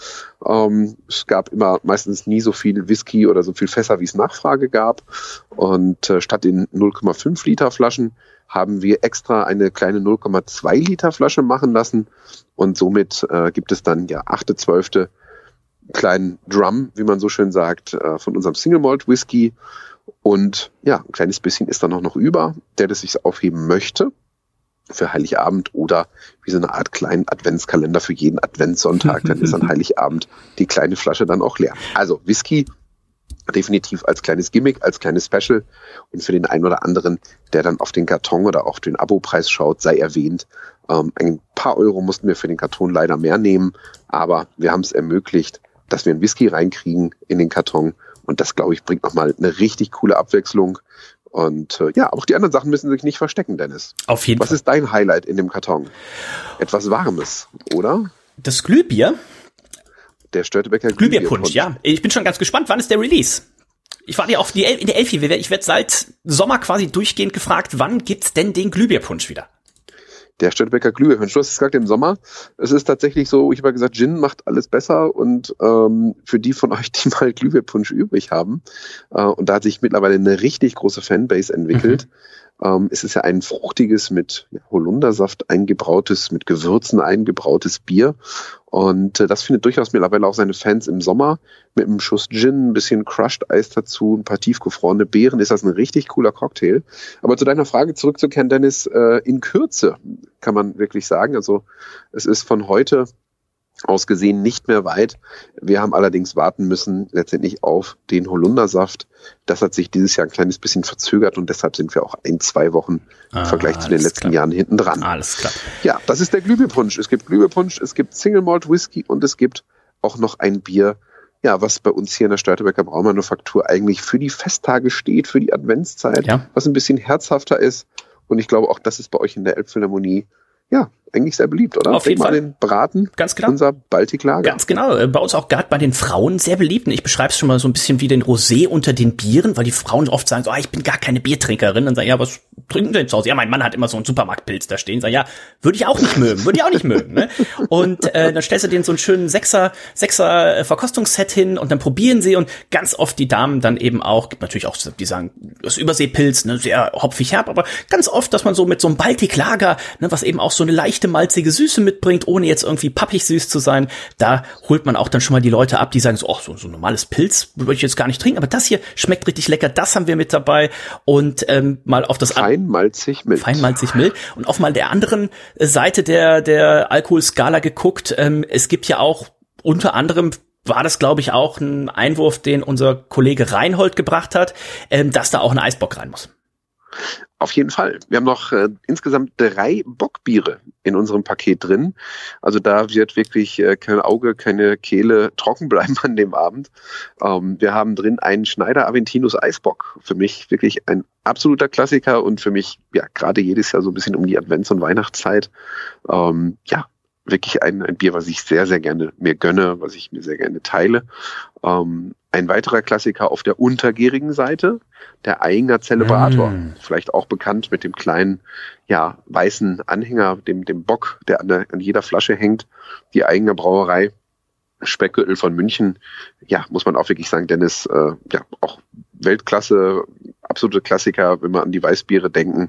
Ähm, es gab immer meistens nie so viel Whisky oder so viel Fässer, wie es Nachfrage gab. Und äh, statt den 0,5 Liter Flaschen haben wir extra eine kleine 0,2 Liter Flasche machen lassen. Und somit äh, gibt es dann ja achte, zwölfte kleinen Drum, wie man so schön sagt, äh, von unserem Single Malt Whisky. Und ja, ein kleines bisschen ist da noch, noch über, der das sich aufheben möchte für Heiligabend oder wie so eine Art kleinen Adventskalender für jeden Adventssonntag. Dann ist an [LAUGHS] Heiligabend die kleine Flasche dann auch leer. Also Whisky definitiv als kleines Gimmick, als kleines Special und für den einen oder anderen, der dann auf den Karton oder auch den Abopreis schaut, sei erwähnt, ähm, ein paar Euro mussten wir für den Karton leider mehr nehmen, aber wir haben es ermöglicht, dass wir einen Whisky reinkriegen in den Karton und das, glaube ich, bringt nochmal eine richtig coole Abwechslung. Und äh, ja, auch die anderen Sachen müssen sich nicht verstecken, Dennis.
Auf jeden
Was
Fall.
ist dein Highlight in dem Karton? Etwas Warmes, oder?
Das Glühbier,
Der Störtebecker
Glühbierpunsch, ja. Ich bin schon ganz gespannt, wann ist der Release? Ich war ja auf die El in der Elfi, ich werde seit Sommer quasi durchgehend gefragt, wann gibt's denn den Glühbierpunsch wieder?
Der Störtebecker Glühbirne. Du hast es gesagt im Sommer. Es ist tatsächlich so, ich habe ja gesagt, Gin macht alles besser und ähm, für die von euch, [LAUGHS] die mal Glühbirpunsch übrig haben, äh, und da hat sich mittlerweile eine richtig große Fanbase entwickelt. Ähm, es ist ja ein fruchtiges, mit Holundersaft eingebrautes, mit Gewürzen eingebrautes Bier. Und äh, das findet durchaus mittlerweile auch seine Fans im Sommer. Mit einem Schuss Gin, ein bisschen Crushed Eis dazu, ein paar tiefgefrorene Beeren ist das ein richtig cooler Cocktail. Aber zu deiner Frage zurückzukehren, Dennis, äh, in Kürze kann man wirklich sagen. Also es ist von heute aus gesehen nicht mehr weit. Wir haben allerdings warten müssen letztendlich auf den Holundersaft. Das hat sich dieses Jahr ein kleines bisschen verzögert und deshalb sind wir auch ein, zwei Wochen im
Ah,
Vergleich zu den letzten
klar.
Jahren hinten dran.
Alles klar.
Ja, das ist der Glühbirpunsch. Es gibt Glühbirpunsch, es gibt Single Malt Whisky und es gibt auch noch ein Bier, ja, was bei uns hier in der Störtebecker Braumanufaktur eigentlich für die Festtage steht, für die Adventszeit,
Ja.
was ein bisschen herzhafter ist. Und ich glaube, auch das ist bei euch in der Elbphilharmonie, ja, eigentlich sehr beliebt, oder?
Auf jeden Fall.
den Braten,
Ganz genau.
unser Baltic Lager.
Ganz genau. Äh, Bei uns auch gerade bei den Frauen sehr beliebt. Und Ich beschreibe es schon mal so ein bisschen wie den Rosé unter den Bieren, weil die Frauen oft sagen so, ah, ich bin gar keine Biertrinkerin. Und sagen, ja, was trinken Sie denn zu Hause? Ja, mein Mann hat immer so einen Supermarktpilz da stehen. Sagen, ja, würde ich auch nicht mögen, würde ich auch nicht mögen. Ne? [LAUGHS] Und äh, dann stellst du denen so einen schönen Sechser, Sechser äh, Verkostungsset hin und dann probieren sie und ganz oft die Damen dann eben auch, gibt natürlich auch, die sagen, das Überseepilz, ne, sehr hopfig herb, aber ganz oft, dass man so mit so einem Baltic Lager, ne, was eben auch so eine leichte malzige Süße mitbringt, ohne jetzt irgendwie pappig süß zu sein, da holt man auch dann schon mal die Leute ab, die sagen so, ach, so, so ein normales Pilz würde ich jetzt gar nicht trinken, aber das hier schmeckt richtig lecker, das haben wir mit dabei und ähm, mal auf das an-
Fein, malzig, mild.
feinmalzig mild. Und auf mal der anderen Seite der, der Alkoholskala geguckt, ähm, es gibt ja auch unter anderem war das, glaube ich, auch ein Einwurf, den unser Kollege Reinhold gebracht hat, ähm, dass da auch ein Eisbock rein muss.
Auf jeden Fall. Wir haben noch äh, insgesamt drei Bockbiere in unserem Paket drin. Also da wird wirklich äh, kein Auge, keine Kehle trocken bleiben an dem Abend. Ähm, wir haben drin einen Schneider Aventinus Eisbock. Für mich wirklich ein absoluter Klassiker und für mich ja gerade jedes Jahr so ein bisschen um die Advents- und Weihnachtszeit. Ähm, ja, wirklich ein, ein Bier, was ich sehr, sehr gerne mir gönne, was ich mir sehr gerne teile. Ähm, ein weiterer Klassiker auf der untergärigen Seite, der Einger Celebrator.
Mm.
Vielleicht auch bekannt mit dem kleinen, ja, weißen Anhänger, dem, dem Bock, der an, der an jeder Flasche hängt. Die Einger Brauerei, Speckgürtel von München. Ja, muss man auch wirklich sagen, Dennis, äh, ja, auch Weltklasse, absolute Klassiker, wenn wir an die Weißbiere denken,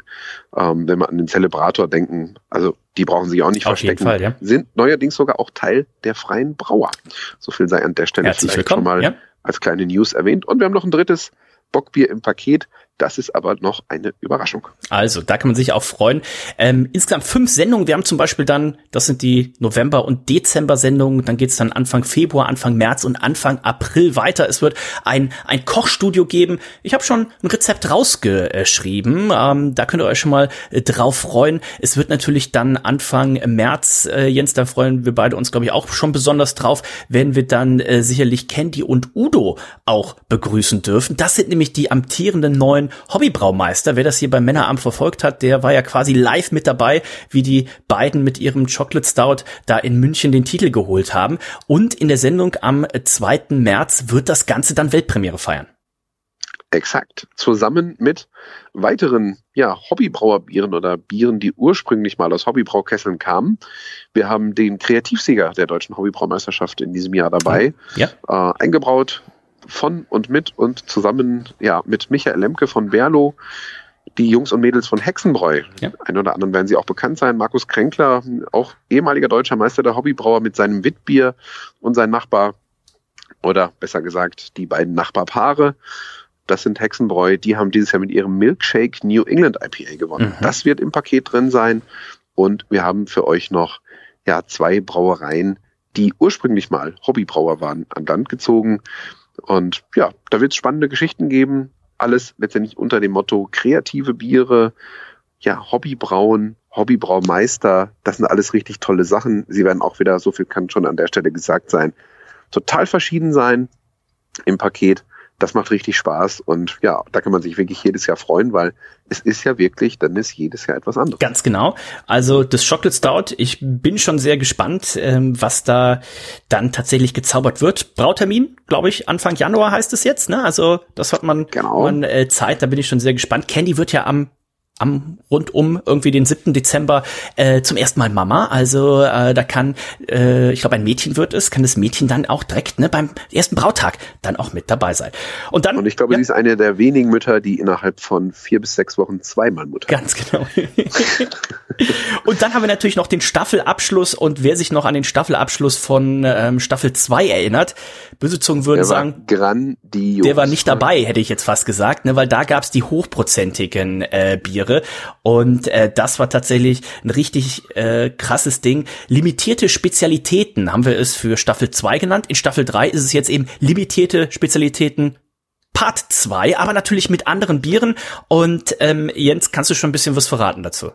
ähm, wenn wir an den Celebrator denken. Also, die brauchen sich auch nicht
Auf jeden
verstecken.
Fall, ja.
Sind neuerdings sogar auch Teil der freien Brauer. So viel sei an der Stelle
Herzlich
vielleicht
willkommen.
schon mal
Ja.
Als kleine News erwähnt. Und wir haben noch ein drittes Bockbier im Paket. Das ist aber noch eine Überraschung.
Also, da kann man sich auch freuen. Ähm, insgesamt fünf Sendungen. Wir haben zum Beispiel dann, das sind die November- und Dezember-Sendungen. Dann geht's dann Anfang Februar, Anfang März und Anfang April weiter. Es wird ein, ein Kochstudio geben. Ich habe schon ein Rezept rausgeschrieben. Ähm, da könnt ihr euch schon mal äh, drauf freuen. Es wird natürlich dann Anfang März, äh, Jens, da freuen wir beide uns, glaube ich, auch schon besonders drauf, werden wir dann äh, sicherlich Candy und Udo auch begrüßen dürfen. Das sind nämlich die amtierenden neuen neuen Hobbybraumeister. Wer das hier beim Männeramt verfolgt hat, der war ja quasi live mit dabei, wie die beiden mit ihrem Chocolate Stout da in München den Titel geholt haben. Und in der Sendung am 2. März wird das Ganze dann Weltpremiere feiern.
Exakt. Zusammen mit weiteren ja, Hobbybrauerbieren oder Bieren, die ursprünglich mal aus Hobbybraukesseln kamen. Wir haben den Kreativsieger der deutschen Hobbybraumeisterschaft in diesem Jahr dabei. Ja. Äh, eingebraut von und mit und zusammen ja, mit Michael Lemke von Berlo, die Jungs und Mädels von Hexenbräu. Ja. Ein oder anderen werden sie auch bekannt sein. Markus Kränkler, auch ehemaliger deutscher Meister der Hobbybrauer mit seinem Witbier und sein Nachbar, oder besser gesagt, die beiden Nachbarpaare. Das sind Hexenbräu, die haben dieses Jahr mit ihrem Milkshake New England IPA gewonnen. Mhm. Das wird im Paket drin sein. Und wir haben für euch noch ja, zwei Brauereien, die ursprünglich mal Hobbybrauer waren, an Land gezogen. Und ja, da wird es spannende Geschichten geben. Alles letztendlich unter dem Motto kreative Biere, ja, Hobbybrauen, Hobbybraumeister. Das sind alles richtig tolle Sachen. Sie werden auch wieder, so viel kann schon an der Stelle gesagt sein, total verschieden sein im Paket das macht richtig Spaß und ja, da kann man sich wirklich jedes Jahr freuen, weil es ist ja wirklich, dann ist jedes Jahr etwas anderes.
Ganz genau. Also das Chocolate Stout, ich bin schon sehr gespannt, ähm, was da dann tatsächlich gezaubert wird. Brautermin, glaube ich, Anfang Januar heißt es jetzt, ne? Also das hat man, genau. man äh, Zeit, da bin ich schon sehr gespannt. Candy wird ja am am rund um irgendwie den 7. Dezember äh, zum ersten Mal Mama. Also äh, da kann, äh, ich glaube, ein Mädchen wird es, kann das Mädchen dann auch direkt ne, beim ersten Brautag dann auch mit dabei sein. Und dann.
Und ich glaube, ja, sie ist eine der wenigen Mütter, die innerhalb von vier bis sechs Wochen zweimal Mutter.
Ganz genau. [LAUGHS] und dann haben wir natürlich noch den Staffelabschluss und wer sich noch an den Staffelabschluss von ähm, Staffel 2 erinnert, böse Zungen würden der sagen,
grandios.
der war nicht dabei, hätte ich jetzt fast gesagt, ne, weil da gab's die hochprozentigen äh, Biere Tiere. Und äh, das war tatsächlich ein richtig äh, krasses Ding. Limitierte Spezialitäten haben wir es für Staffel 2 genannt. In Staffel 3 ist es jetzt eben limitierte Spezialitäten Part 2, aber natürlich mit anderen Bieren. Und ähm, Jens, kannst du schon ein bisschen was verraten dazu?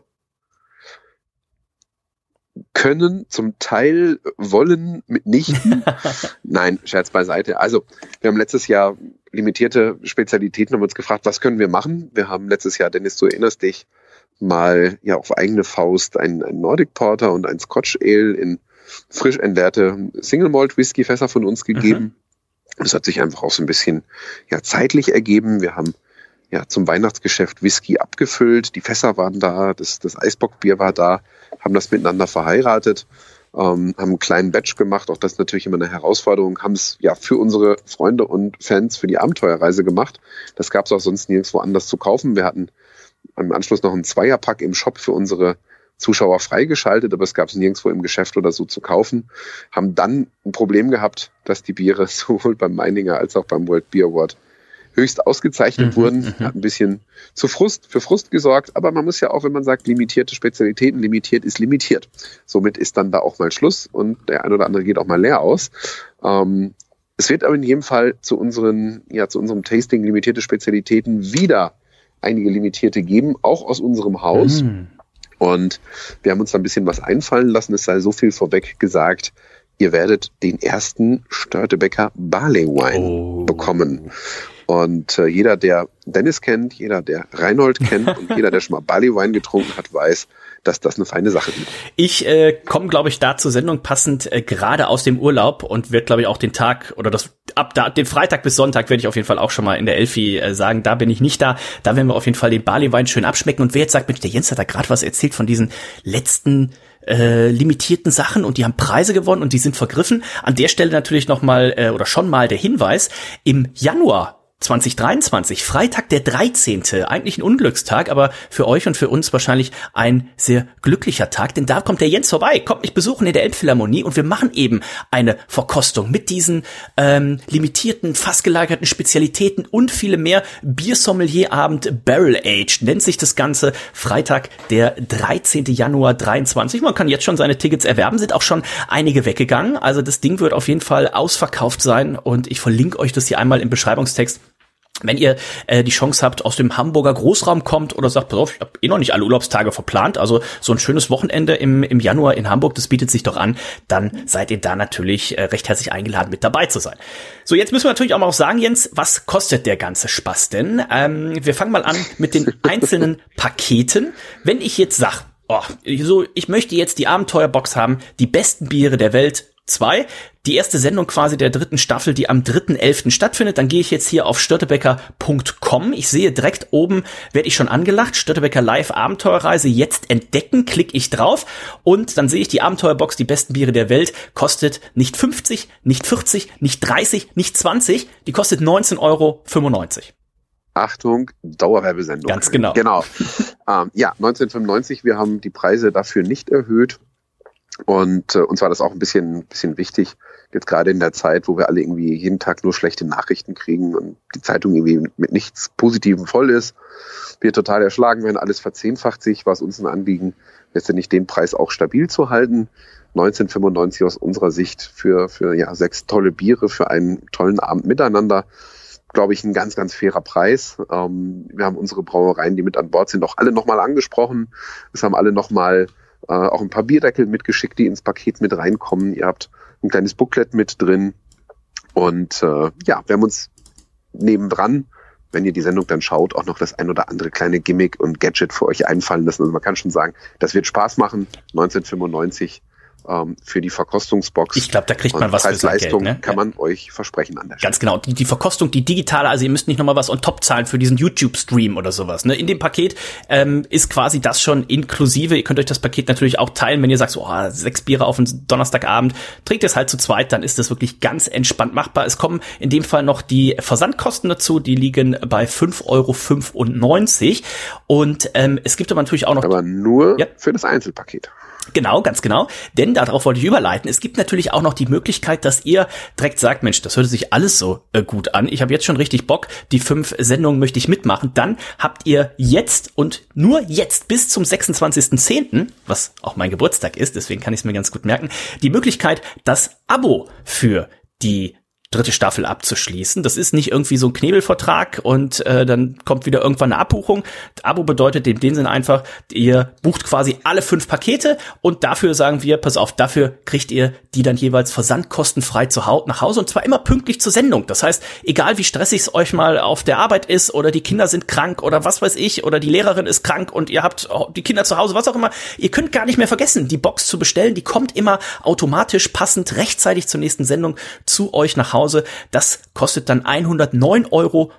können, zum Teil wollen, mitnichten. [LAUGHS] Nein, Scherz beiseite. Also, wir haben letztes Jahr limitierte Spezialitäten, haben uns gefragt, was können wir machen? Wir haben letztes Jahr, Dennis, du erinnerst dich, mal ja auf eigene Faust ein, ein Nordic Porter und ein Scotch Ale in frisch entleerte Single Malt Whisky Fässer von uns gegeben. Mhm. Das hat sich einfach auch so ein bisschen ja zeitlich ergeben. Wir haben ja zum Weihnachtsgeschäft Whisky abgefüllt, die Fässer waren da, das, das Eisbockbier war da, haben das miteinander verheiratet ähm, haben einen kleinen Batch gemacht. Auch das ist natürlich immer eine Herausforderung. Haben es ja für unsere Freunde und Fans für die Abenteuerreise gemacht. Das gab es auch sonst nirgendwo anders zu kaufen. Wir hatten im Anschluss noch einen Zweierpack im Shop für unsere Zuschauer freigeschaltet, aber es gab es nirgendwo im Geschäft oder so zu kaufen. Haben dann ein Problem gehabt, dass die Biere [LAUGHS] sowohl beim Meininger als auch beim World Beer Award höchst ausgezeichnet mhm, wurden. Mhm. Hat ein bisschen zu Frust, für Frust gesorgt. Aber man muss ja auch, wenn man sagt, limitierte Spezialitäten, limitiert ist limitiert. Somit ist dann da auch mal Schluss und der ein oder andere geht auch mal leer aus. Ähm, es wird aber in jedem Fall zu unseren, ja, zu unserem Tasting limitierte Spezialitäten wieder einige limitierte geben, auch aus unserem Haus. Mhm. Und wir haben uns da ein bisschen was einfallen lassen. Es sei so viel vorweg gesagt. Ihr werdet den ersten Störtebecker Barley Wine oh. bekommen. Und äh, jeder, der Dennis kennt, jeder, der Reinhold kennt [LAUGHS] und jeder, der schon mal Barley Wine getrunken hat, weiß, dass das eine feine Sache ist.
Ich äh, komme, glaube ich, da zur Sendung passend äh, gerade aus dem Urlaub und werde, glaube ich, auch den Tag oder das ab da, den Freitag bis Sonntag werde ich auf jeden Fall auch schon mal in der Elfi äh, sagen, da bin ich nicht da. Da werden wir auf jeden Fall den Barley Wein schön abschmecken. Und wer jetzt sagt, Mensch, der Jens hat da gerade was erzählt von diesen letzten äh, limitierten Sachen und die haben Preise gewonnen und die sind vergriffen. An der Stelle natürlich noch mal äh, oder schon mal der Hinweis: Im Januar 2023, Freitag der 13. Eigentlich ein Unglückstag, aber für euch und für uns wahrscheinlich ein sehr glücklicher Tag, denn da kommt der Jens vorbei, kommt mich besuchen in der Elbphilharmonie und wir machen eben eine Verkostung mit diesen ähm, limitierten, fast gelagerten Spezialitäten und viele mehr. Biersommelier-Abend Barrel Aged nennt sich das Ganze. Freitag der 13. Januar 23. Man kann jetzt schon seine Tickets erwerben, sind auch schon einige weggegangen. Also das Ding wird auf jeden Fall ausverkauft sein und ich verlinke euch das hier einmal im Beschreibungstext. Wenn ihr äh, die Chance habt, aus dem Hamburger Großraum kommt oder sagt, pass auf, ich habe eh noch nicht alle Urlaubstage verplant, also so ein schönes Wochenende im, im Januar in Hamburg, das bietet sich doch an, dann seid ihr da natürlich äh, recht herzlich eingeladen, mit dabei zu sein. So, jetzt müssen wir natürlich auch mal auch sagen, Jens, was kostet der ganze Spaß denn? Ähm, wir fangen mal an mit den [LAUGHS] einzelnen Paketen. Wenn ich jetzt sag, oh, so, ich möchte jetzt die Abenteuerbox haben, die besten Biere der Welt, 2. Die erste Sendung quasi der dritten Staffel, die am 3.11. stattfindet. Dann gehe ich jetzt hier auf störtebecker.com. Ich sehe direkt oben, werde ich schon angelacht, Störtebecker Live Abenteuerreise jetzt entdecken, klicke ich drauf und dann sehe ich die Abenteuerbox, die besten Biere der Welt, kostet nicht 50, nicht 40, nicht 30, nicht 20, die kostet 19,95 Euro.
Achtung, Dauerwerbesendung.
Ganz genau.
Genau. [LAUGHS] ähm, ja, 1995, wir haben die Preise dafür nicht erhöht. Und äh, uns war das auch ein bisschen, bisschen wichtig, jetzt gerade in der Zeit, wo wir alle irgendwie jeden Tag nur schlechte Nachrichten kriegen und die Zeitung irgendwie mit nichts Positivem voll ist, wir total erschlagen werden, alles verzehnfacht sich, war es uns ein Anliegen, letztendlich den Preis auch stabil zu halten. 1995 aus unserer Sicht für, für ja, sechs tolle Biere, für einen tollen Abend miteinander glaube ich, ein ganz, ganz fairer Preis. Ähm, wir haben unsere Brauereien, die mit an Bord sind, auch alle nochmal angesprochen. Es haben alle nochmal äh, auch ein paar Bierdeckel mitgeschickt, die ins Paket mit reinkommen. Ihr habt ein kleines Booklet mit drin. Und äh, ja, wir haben uns nebendran, wenn ihr die Sendung dann schaut, auch noch das ein oder andere kleine Gimmick und Gadget für euch einfallen lassen. Also man kann schon sagen, das wird Spaß machen. 1995 ähm, für die Verkostungsbox.
Ich glaube, da kriegt man was für sein
Geld. Ne? kann
ja.
man euch versprechen an der
Stelle. Ganz genau. Die, die Verkostung, die digitale, also ihr müsst nicht nochmal was on top zahlen für diesen YouTube-Stream oder sowas. Ne? In dem Paket ähm, ist quasi das schon inklusive. Ihr könnt euch das Paket natürlich auch teilen, wenn ihr sagt, so, oh, sechs Biere auf einen Donnerstagabend, trinkt es halt zu zweit, dann ist das wirklich ganz entspannt machbar. Es kommen in dem Fall noch die Versandkosten dazu, die liegen bei 5,95 Euro. Und ähm, es gibt aber natürlich auch noch...
Aber nur ja. für das Einzelpaket.
Genau, ganz genau. Denn darauf wollte ich überleiten. Es gibt natürlich auch noch die Möglichkeit, dass ihr direkt sagt, Mensch, das hört sich alles so äh, gut an. Ich habe jetzt schon richtig Bock. Die fünf Sendungen möchte ich mitmachen. Dann habt ihr jetzt und nur jetzt bis zum 26.10., was auch mein Geburtstag ist, deswegen kann ich es mir ganz gut merken, die Möglichkeit, das Abo für die dritte Staffel abzuschließen. Das ist nicht irgendwie so ein Knebelvertrag und äh, dann kommt wieder irgendwann eine Abbuchung. Abo bedeutet in dem Sinn einfach, ihr bucht quasi alle fünf Pakete und dafür sagen wir, pass auf, dafür kriegt ihr die dann jeweils versandkostenfrei zu Haut nach Hause und zwar immer pünktlich zur Sendung. Das heißt, egal wie stressig es euch mal auf der Arbeit ist oder die Kinder sind krank oder was weiß ich oder die Lehrerin ist krank und ihr habt die Kinder zu Hause, was auch immer, ihr könnt gar nicht mehr vergessen, die Box zu bestellen. Die kommt immer automatisch passend rechtzeitig zur nächsten Sendung zu euch nach Hause Hause. Das kostet dann 109,95 Euro.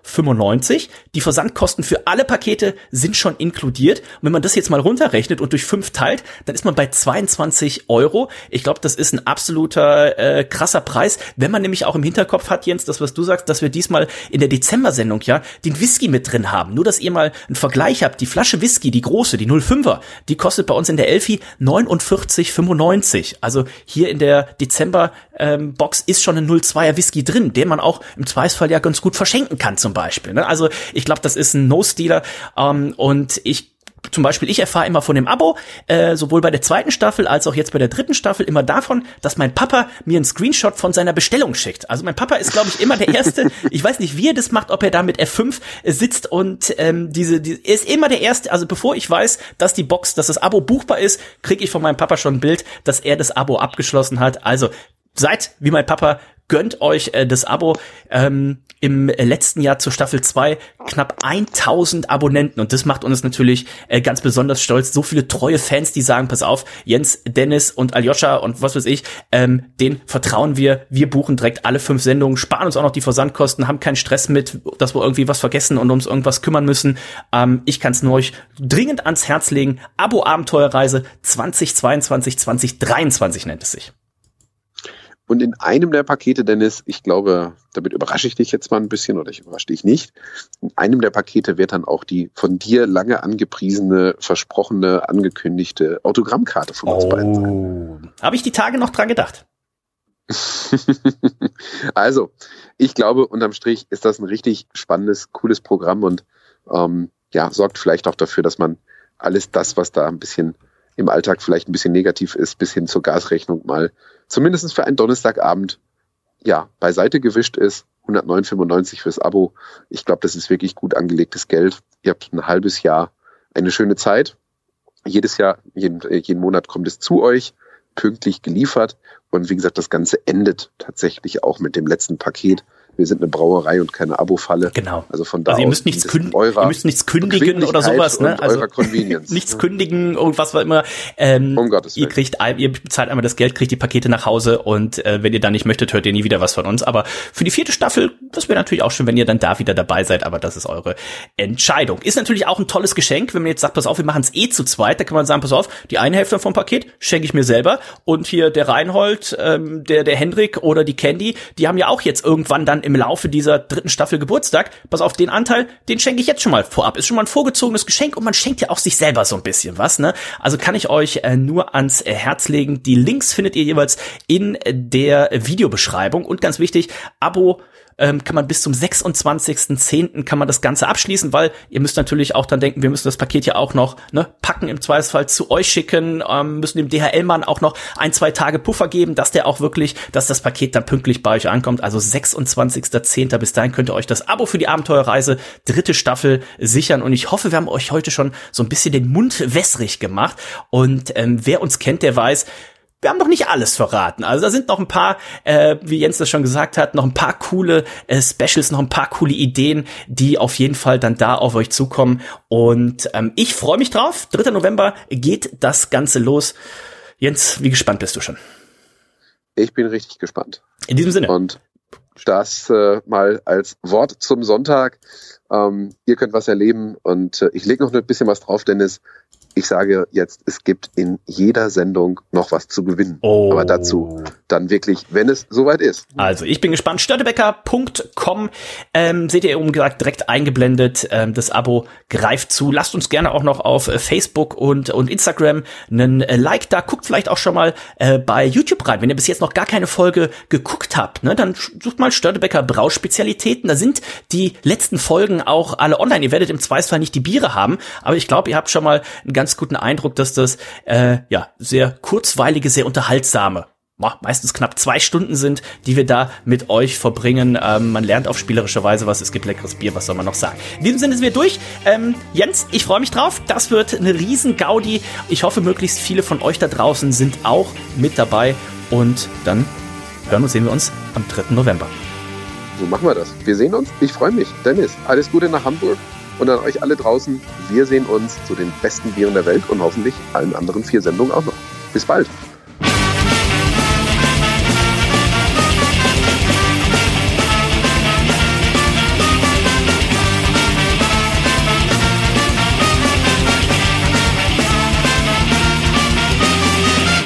Die Versandkosten für alle Pakete sind schon inkludiert. Und wenn man das jetzt mal runterrechnet und durch fünf teilt, dann ist man bei 22 Euro. Ich glaube, das ist ein absoluter äh, krasser Preis, wenn man nämlich auch im Hinterkopf hat, Jens, das, was du sagst, dass wir diesmal in der Dezember-Sendung ja den Whisky mit drin haben. Nur, dass ihr mal einen Vergleich habt. Die Flasche Whisky, die große, die 05er, die kostet bei uns in der Elfi 49,95. Also hier in der Dezember-Box ähm, ist schon ein 02er Whisky Whisky drin, den man auch im Zweifelsfall ja ganz gut verschenken kann zum Beispiel. Ne? Also ich glaube, das ist ein No-Stealer ähm, und ich zum Beispiel, ich erfahre immer von dem Abo, äh, sowohl bei der zweiten Staffel als auch jetzt bei der dritten Staffel, immer davon, dass mein Papa mir einen Screenshot von seiner Bestellung schickt. Also mein Papa ist, glaube ich, immer der Erste. [LAUGHS] ich weiß nicht, wie er das macht, ob er da mit F5 sitzt und ähm, diese, die, er ist immer der Erste. Also bevor ich weiß, dass die Box, dass das Abo buchbar ist, kriege ich von meinem Papa schon ein Bild, dass er das Abo abgeschlossen hat. Also seid wie mein Papa, gönnt euch äh, das Abo. Ähm, Im letzten Jahr zur Staffel 2 knapp 1000 Abonnenten und das macht uns natürlich äh, ganz besonders stolz. So viele treue Fans, die sagen, pass auf, Jens, Dennis und Aljoscha und was weiß ich, ähm, den vertrauen wir. Wir buchen direkt alle fünf Sendungen, sparen uns auch noch die Versandkosten, haben keinen Stress mit, dass wir irgendwie was vergessen und uns irgendwas kümmern müssen. Ähm, ich kann es nur euch dringend ans Herz legen. Abo Abenteuerreise 2022, 2023 nennt es sich.
Und in einem der Pakete, Dennis, ich glaube, damit überrasche ich dich jetzt mal ein bisschen oder ich überrasche dich nicht. In einem der Pakete wird dann auch die von dir lange angepriesene, versprochene, angekündigte Autogrammkarte von uns beiden sein.
Habe ich die Tage noch dran gedacht. [LAUGHS]
also, ich glaube, unterm Strich ist das ein richtig spannendes, cooles Programm und ähm, ja, sorgt vielleicht auch dafür, dass man alles das, was da ein bisschen im Alltag vielleicht ein bisschen negativ ist, bis hin zur Gasrechnung mal zumindest für einen Donnerstagabend ja beiseite gewischt ist. 109,95 fürs Abo. Ich glaube, das ist wirklich gut angelegtes Geld. Ihr habt ein halbes Jahr eine schöne Zeit. Jedes Jahr, jeden, jeden Monat kommt es zu euch, pünktlich geliefert. Und wie gesagt, das Ganze endet tatsächlich auch mit dem letzten Paket wir sind eine Brauerei und keine Abo-Falle.
Genau.
Also von da
also ihr müsst nichts, künd ihr müsst nichts kündigen oder sowas, ne? Also [LAUGHS] nichts kündigen, irgendwas war immer. Ähm, um Gottes Willen. Ihr kriegt, ihr bezahlt einmal das Geld, kriegt die Pakete nach Hause und äh, wenn ihr da nicht möchtet, hört ihr nie wieder was von uns. Aber für die vierte Staffel, das wäre natürlich auch schön, wenn ihr dann da wieder dabei seid, aber das ist eure Entscheidung. Ist natürlich auch ein tolles Geschenk, wenn man jetzt sagt, pass auf, wir machen es eh zu zweit, da kann man sagen, pass auf, die eine Hälfte vom Paket schenke ich mir selber und hier der Reinhold, ähm, der, der Hendrik oder die Candy, die haben ja auch jetzt irgendwann dann im Laufe dieser dritten Staffel Geburtstag. Pass auf, den Anteil, den schenke ich jetzt schon mal vorab. Ist schon mal ein vorgezogenes Geschenk und man schenkt ja auch sich selber so ein bisschen was, ne? Also kann ich euch äh, nur ans äh, Herz legen. Die Links findet ihr jeweils in der Videobeschreibung und ganz wichtig, Abo ähm, kann man bis zum 26.10. kann man das Ganze abschließen, weil ihr müsst natürlich auch dann denken, wir müssen das Paket ja auch noch ne, packen, im Zweifelsfall zu euch schicken, ähm, müssen dem DHL-Mann auch noch ein, zwei Tage Puffer geben, dass der auch wirklich, dass das Paket dann pünktlich bei euch ankommt. Also 26.10. bis dahin könnt ihr euch das Abo für die Abenteuerreise dritte Staffel sichern und ich hoffe, wir haben euch heute schon so ein bisschen den Mund wässrig gemacht und ähm, wer uns kennt, der weiß, wir haben noch nicht alles verraten. Also da sind noch ein paar, äh, wie Jens das schon gesagt hat, noch ein paar coole äh, Specials, noch ein paar coole Ideen, die auf jeden Fall dann da auf euch zukommen. Und ähm, ich freue mich drauf. 3. November geht das Ganze los. Jens, wie gespannt bist du schon?
Ich bin richtig gespannt.
In diesem Sinne.
Und das äh, mal als Wort zum Sonntag. Ähm, ihr könnt was erleben und äh, ich lege noch ein bisschen was drauf, Dennis ich sage jetzt, es gibt in jeder Sendung noch was zu gewinnen. Oh. Aber dazu dann wirklich, wenn es soweit ist.
Also ich bin gespannt. Störtebecker.com ähm, seht ihr oben gesagt direkt eingeblendet. Ähm, das Abo greift zu. Lasst uns gerne auch noch auf äh, Facebook und, und Instagram einen äh, Like da. Guckt vielleicht auch schon mal äh, bei YouTube rein. Wenn ihr bis jetzt noch gar keine Folge geguckt habt, ne, dann sucht mal Störtebecker Brauspezialitäten. Da sind die letzten Folgen auch alle online. Ihr werdet im Zweifelsfall nicht die Biere haben, aber ich glaube, ihr habt schon mal einen ganz guten Eindruck, dass das äh, ja sehr kurzweilige, sehr unterhaltsame meistens knapp zwei Stunden sind, die wir da mit euch verbringen. Ähm, man lernt auf spielerische Weise was, es gibt leckeres Bier, was soll man noch sagen. In diesem Sinne sind wir durch. Ähm, Jens, ich freue mich drauf. Das wird eine riesen Gaudi. Ich hoffe, möglichst viele von euch da draußen sind auch mit dabei. Und dann hören und sehen wir uns am 3. November.
So machen wir das. Wir sehen uns. Ich freue mich. Dennis, alles Gute nach Hamburg. Und an euch alle draußen, wir sehen uns zu den besten Bieren der Welt und hoffentlich allen anderen vier Sendungen auch noch. Bis bald.